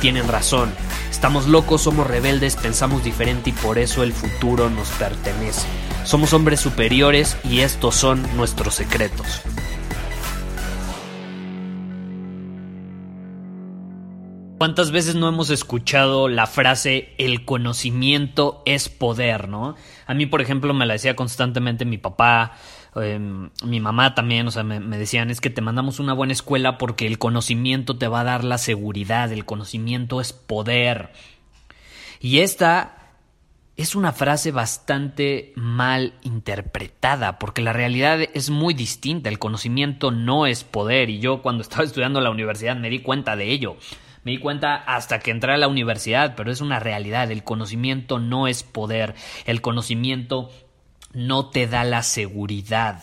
tienen razón. Estamos locos, somos rebeldes, pensamos diferente y por eso el futuro nos pertenece. Somos hombres superiores y estos son nuestros secretos. ¿Cuántas veces no hemos escuchado la frase el conocimiento es poder, no? A mí, por ejemplo, me la decía constantemente mi papá, em, mi mamá también, o sea, me, me, decían, es que te mandamos una buena escuela porque el conocimiento te va a dar la seguridad, el conocimiento es poder. Y esta es una frase bastante mal interpretada, porque la realidad es muy distinta, el conocimiento no es poder, y yo cuando estaba estudiando en la universidad me di cuenta de ello. Me di cuenta hasta que entré a la universidad, pero es una realidad. El conocimiento no es poder. El conocimiento no te da la seguridad.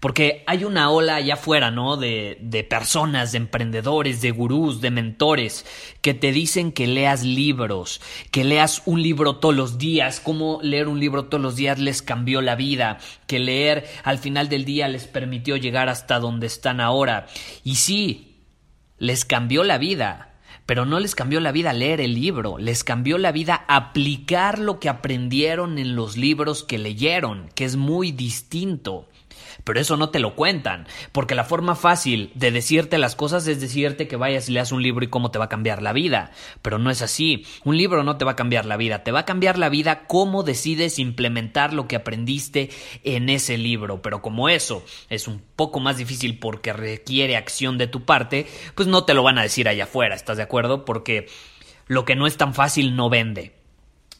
Porque hay una ola allá afuera, ¿no? De, de, personas, de emprendedores, de gurús, de mentores, que te dicen que leas libros, que leas un libro todos los días, cómo leer un libro todos los días les cambió la vida, que leer al final del día les permitió llegar hasta donde están ahora. Y sí, les cambió la vida. Pero no les cambió la vida leer el libro, les cambió la vida aplicar lo que aprendieron en los libros que leyeron, que es muy distinto. Pero eso no te lo cuentan, porque la forma fácil de decirte las cosas es decirte que vayas y leas un libro y cómo te va a cambiar la vida. Pero no es así. Un libro no te va a cambiar la vida, te va a cambiar la vida cómo decides implementar lo que aprendiste en ese libro. Pero como eso es un poco más difícil porque requiere acción de tu parte, pues no te lo van a decir allá afuera, ¿estás de acuerdo? Porque lo que no es tan fácil no vende.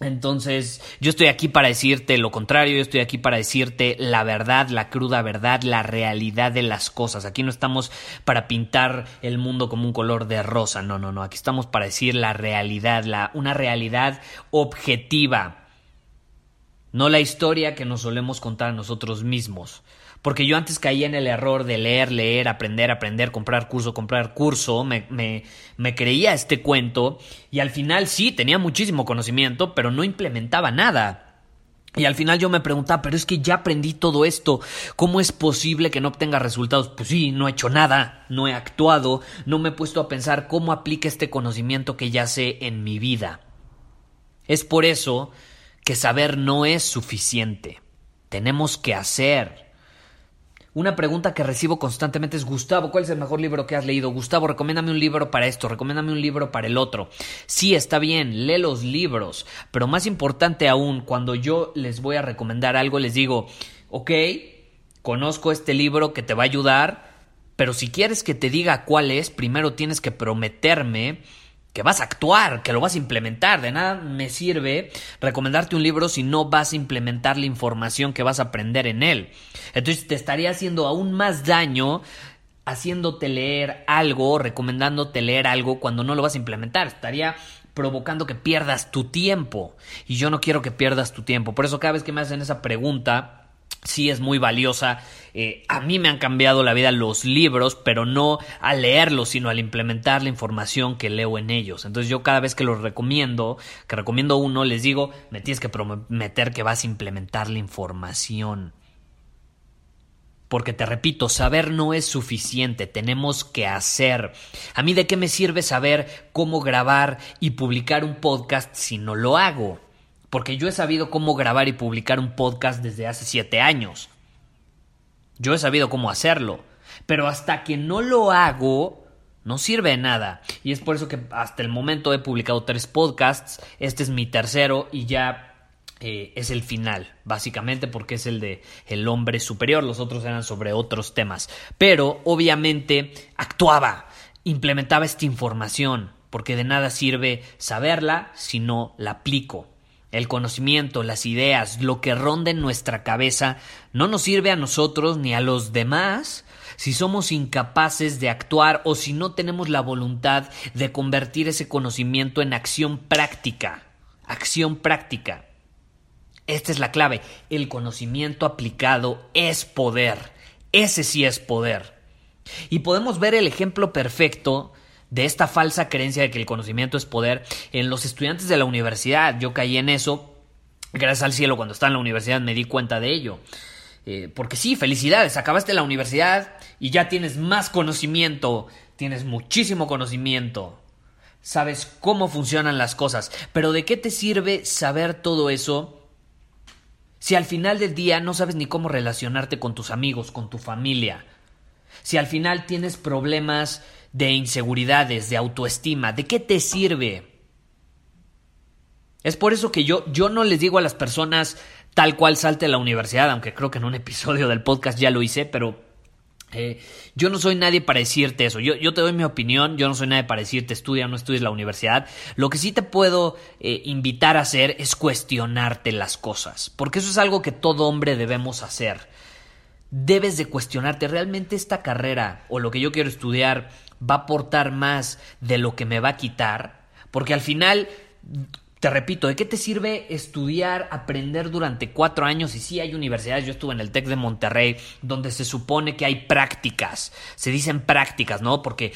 Entonces, yo estoy aquí para decirte lo contrario, yo estoy aquí para decirte la verdad, la cruda verdad, la realidad de las cosas. Aquí no estamos para pintar el mundo como un color de rosa, no, no, no, aquí estamos para decir la realidad, la, una realidad objetiva, no la historia que nos solemos contar a nosotros mismos porque yo antes caía en el error de leer, leer, aprender, aprender, comprar curso, comprar curso, me, me, me creía este cuento y al final sí, tenía muchísimo conocimiento, pero no implementaba nada. Y al final yo me preguntaba, pero es que ya aprendí todo esto, ¿cómo es posible que no obtenga resultados? Pues sí, no he hecho nada, no he actuado, no me he puesto a pensar cómo aplica este conocimiento que ya sé en mi vida. Es por eso que saber no es suficiente, tenemos que hacer. Una pregunta que recibo constantemente es Gustavo, ¿cuál es el mejor libro que has leído? Gustavo, recomiéndame un libro para esto, recomiéndame un libro para el otro. Sí, está bien, lee los libros, pero más importante aún, cuando yo les voy a recomendar algo, les digo, ok, conozco este libro que te va a ayudar, pero si quieres que te diga cuál es, primero tienes que prometerme que vas a actuar, que lo vas a implementar. De nada me sirve recomendarte un libro si no vas a implementar la información que vas a aprender en él. Entonces te estaría haciendo aún más daño haciéndote leer algo, recomendándote leer algo cuando no lo vas a implementar. Estaría provocando que pierdas tu tiempo. Y yo no quiero que pierdas tu tiempo. Por eso cada vez que me hacen esa pregunta, sí es muy valiosa. Eh, a mí me han cambiado la vida los libros, pero no al leerlos, sino al implementar la información que leo en ellos. Entonces yo cada vez que los recomiendo, que recomiendo uno, les digo, me tienes que prometer que vas a implementar la información. Porque te repito, saber no es suficiente, tenemos que hacer. A mí de qué me sirve saber cómo grabar y publicar un podcast si no lo hago porque yo he sabido cómo grabar y publicar un podcast desde hace siete años. Yo he sabido cómo hacerlo, pero hasta que no lo hago, no sirve de nada. Y es por eso que hasta el momento he publicado tres podcasts, este es mi tercero y ya eh, es el final, básicamente porque es el de el hombre superior, los otros eran sobre otros temas. Pero obviamente actuaba, implementaba esta información porque de nada sirve saberla si no la aplico. El conocimiento, las ideas, lo que ronda en nuestra cabeza, no nos sirve a nosotros ni a los demás si somos incapaces de actuar o si no tenemos la voluntad de convertir ese conocimiento en acción práctica. Acción práctica. Esta es la clave. El conocimiento aplicado es poder. Ese sí es poder. Y podemos ver el ejemplo perfecto de esta falsa creencia de que el conocimiento es poder en los estudiantes de la universidad. Yo caí en eso. Gracias al cielo, cuando estaba en la universidad me di cuenta de ello. Eh, porque sí, felicidades, acabaste la universidad y ya tienes más conocimiento, tienes muchísimo conocimiento, sabes cómo funcionan las cosas, pero ¿de qué te sirve saber todo eso si al final del día no sabes ni cómo relacionarte con tus amigos, con tu familia? Si al final tienes problemas de inseguridades, de autoestima, ¿de qué te sirve? Es por eso que yo, yo no les digo a las personas tal cual salte a la universidad, aunque creo que en un episodio del podcast ya lo hice, pero eh, yo no soy nadie para decirte eso. Yo, yo, te doy mi opinión, yo no soy nadie para decirte estudia o no estudies la universidad. Lo que sí te puedo eh, invitar a hacer es cuestionarte las cosas, porque eso es algo que todo hombre debemos hacer. Debes de cuestionarte, ¿realmente esta carrera o lo que yo quiero estudiar va a aportar más de lo que me va a quitar? Porque al final te repito, ¿de qué te sirve estudiar, aprender durante cuatro años? Y sí hay universidades, yo estuve en el TEC de Monterrey, donde se supone que hay prácticas, se dicen prácticas, ¿no? Porque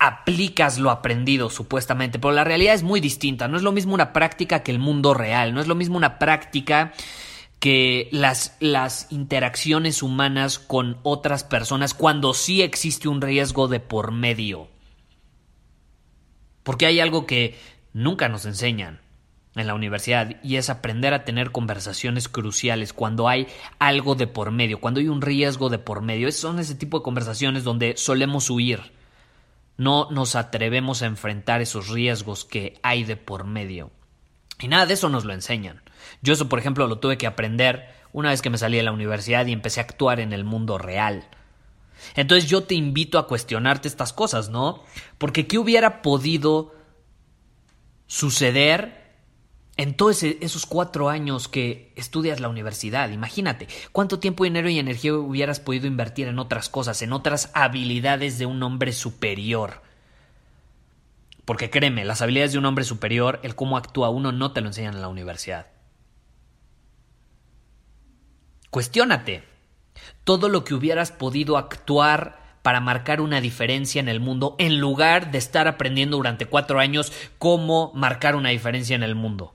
aplicas lo aprendido supuestamente, pero la realidad es muy distinta, no es lo mismo una práctica que el mundo real, no es lo mismo una práctica que las, las interacciones humanas con otras personas cuando sí existe un riesgo de por medio. Porque hay algo que nunca nos enseñan en la universidad y es aprender a tener conversaciones cruciales cuando hay algo de por medio, cuando hay un riesgo de por medio. Son ese tipo de conversaciones donde solemos huir. No nos atrevemos a enfrentar esos riesgos que hay de por medio. Y nada de eso nos lo enseñan. Yo eso, por ejemplo, lo tuve que aprender una vez que me salí de la universidad y empecé a actuar en el mundo real. Entonces yo te invito a cuestionarte estas cosas, ¿no? Porque ¿qué hubiera podido suceder en todos esos cuatro años que estudias la universidad. Imagínate cuánto tiempo, dinero y energía hubieras podido invertir en otras cosas, en otras habilidades de un hombre superior. Porque créeme, las habilidades de un hombre superior, el cómo actúa uno, no te lo enseñan en la universidad. Cuestiónate todo lo que hubieras podido actuar para marcar una diferencia en el mundo en lugar de estar aprendiendo durante cuatro años cómo marcar una diferencia en el mundo.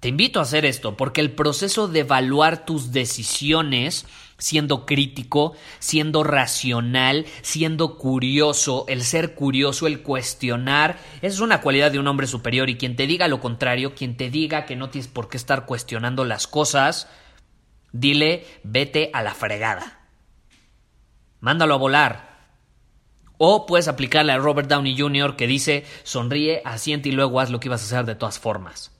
Te invito a hacer esto porque el proceso de evaluar tus decisiones siendo crítico, siendo racional, siendo curioso, el ser curioso, el cuestionar, es una cualidad de un hombre superior y quien te diga lo contrario, quien te diga que no tienes por qué estar cuestionando las cosas, dile vete a la fregada mándalo a volar. O puedes aplicarle a Robert Downey Jr. que dice sonríe, asiente y luego haz lo que ibas a hacer de todas formas.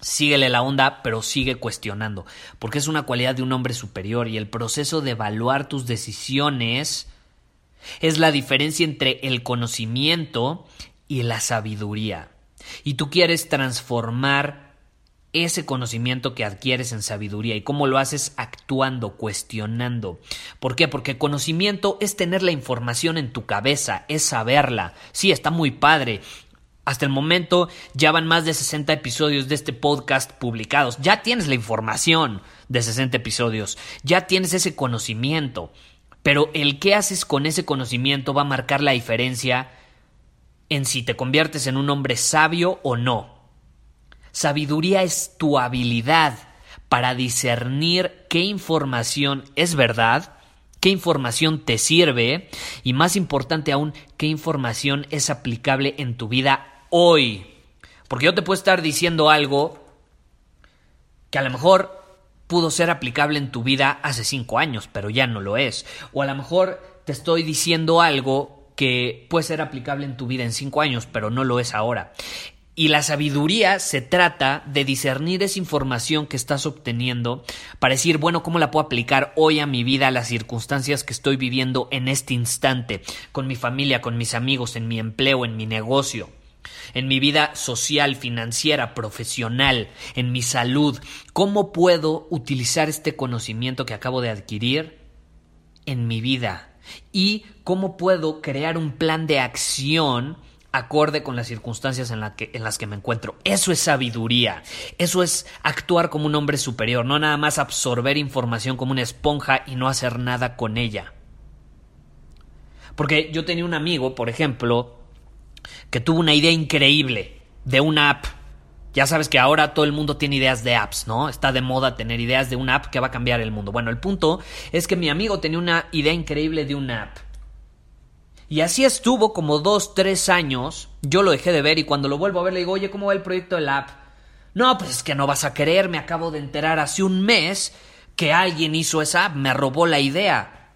Síguele la onda, pero sigue cuestionando, porque es una cualidad de un hombre superior y el proceso de evaluar tus decisiones es la diferencia entre el conocimiento y la sabiduría. Y tú quieres transformar ese conocimiento que adquieres en sabiduría y cómo lo haces actuando, cuestionando. ¿Por qué? Porque conocimiento es tener la información en tu cabeza, es saberla. Sí, está muy padre. Hasta el momento ya van más de 60 episodios de este podcast publicados. Ya tienes la información de 60 episodios, ya tienes ese conocimiento. Pero el qué haces con ese conocimiento va a marcar la diferencia en si te conviertes en un hombre sabio o no. Sabiduría es tu habilidad para discernir qué información es verdad, qué información te sirve y más importante aún, qué información es aplicable en tu vida hoy. Porque yo te puedo estar diciendo algo que a lo mejor pudo ser aplicable en tu vida hace cinco años, pero ya no lo es. O a lo mejor te estoy diciendo algo que puede ser aplicable en tu vida en cinco años, pero no lo es ahora. Y la sabiduría se trata de discernir esa información que estás obteniendo para decir, bueno, ¿cómo la puedo aplicar hoy a mi vida, a las circunstancias que estoy viviendo en este instante, con mi familia, con mis amigos, en mi empleo, en mi negocio? en mi vida social, financiera, profesional, en mi salud. ¿Cómo puedo utilizar este conocimiento que acabo de adquirir en mi vida? ¿Y cómo puedo crear un plan de acción acorde con las circunstancias en, que, en, las que me encuentro. Eso es sabiduría, eso es actuar como un hombre superior, no nada más absorber información como una esponja y no hacer nada con ella. Porque yo tenía un amigo, por ejemplo, que tuvo una idea increíble de una app. Ya sabes que ahora todo el mundo tiene ideas de apps, ¿no? Está de moda tener ideas de una app que va a cambiar el mundo. Bueno, el punto es que mi amigo tenía una idea increíble de una app. Y así estuvo como dos, tres años. Yo lo dejé de ver y cuando lo vuelvo a ver le digo, oye, ¿cómo va el proyecto de la app? No, pues es que no vas a creer, me acabo de enterar hace un mes que alguien hizo esa app, me robó la idea.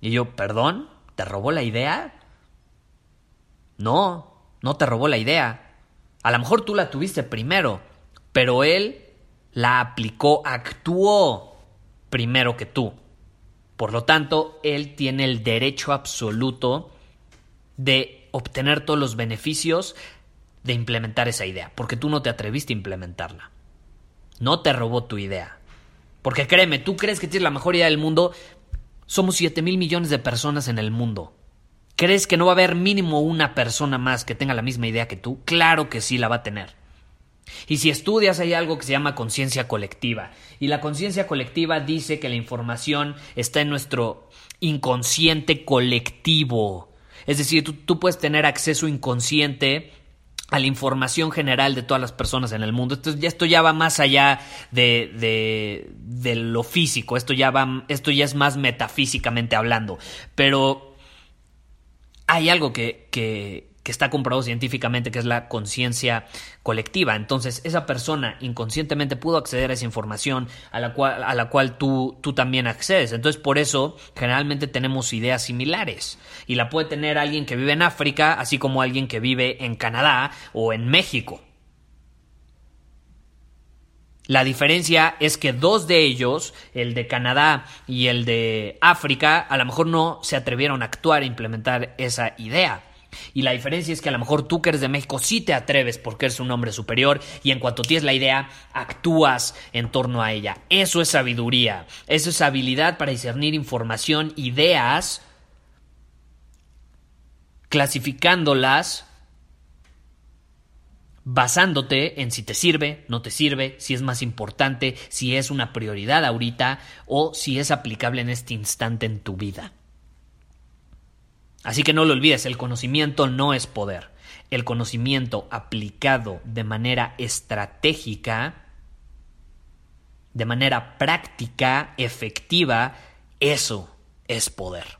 Y yo, perdón, ¿te robó la idea? No, no te robó la idea. A lo mejor tú la tuviste primero, pero él la aplicó, actuó primero que tú. Por lo tanto, él tiene el derecho absoluto de obtener todos los beneficios de implementar esa idea, porque tú no te atreviste a implementarla. No te robó tu idea. Porque créeme, tú crees que tienes la mejor idea del mundo. Somos 7 mil millones de personas en el mundo. ¿Crees que no va a haber mínimo una persona más que tenga la misma idea que tú? Claro que sí la va a tener. Y si estudias hay algo que se llama conciencia colectiva. Y la conciencia colectiva dice que la información está en nuestro inconsciente colectivo. Es decir, tú, puedes tener acceso inconsciente a la información general de todas las personas en el mundo. Esto, ya, esto ya va más allá de, de, de lo físico, esto ya, va, esto ya es más metafísicamente hablando. Pero hay algo que, está comprobado científicamente, que es la conciencia colectiva. Entonces, esa persona inconscientemente pudo acceder a esa información a la cual, a la cual tú, tú también accedes. Entonces, por eso, generalmente tenemos ideas similares. Y la puede tener alguien que vive en África, así como alguien que vive en Canadá o en México. La diferencia es que dos de ellos, el de Canadá y el de África, a lo mejor no se atrevieron a actuar e implementar esa idea. Y la diferencia es que a lo mejor tú que eres de México sí te atreves porque eres un hombre superior y en cuanto tienes la idea, actúas en torno a ella. Eso es sabiduría, eso es habilidad para discernir información, ideas, clasificándolas basándote en si te sirve, no te sirve, si es más importante, si es una prioridad ahorita o si es aplicable en este instante en tu vida. Así que no lo olvides, el conocimiento no es poder. El conocimiento aplicado de manera estratégica, de manera práctica, efectiva, eso es poder.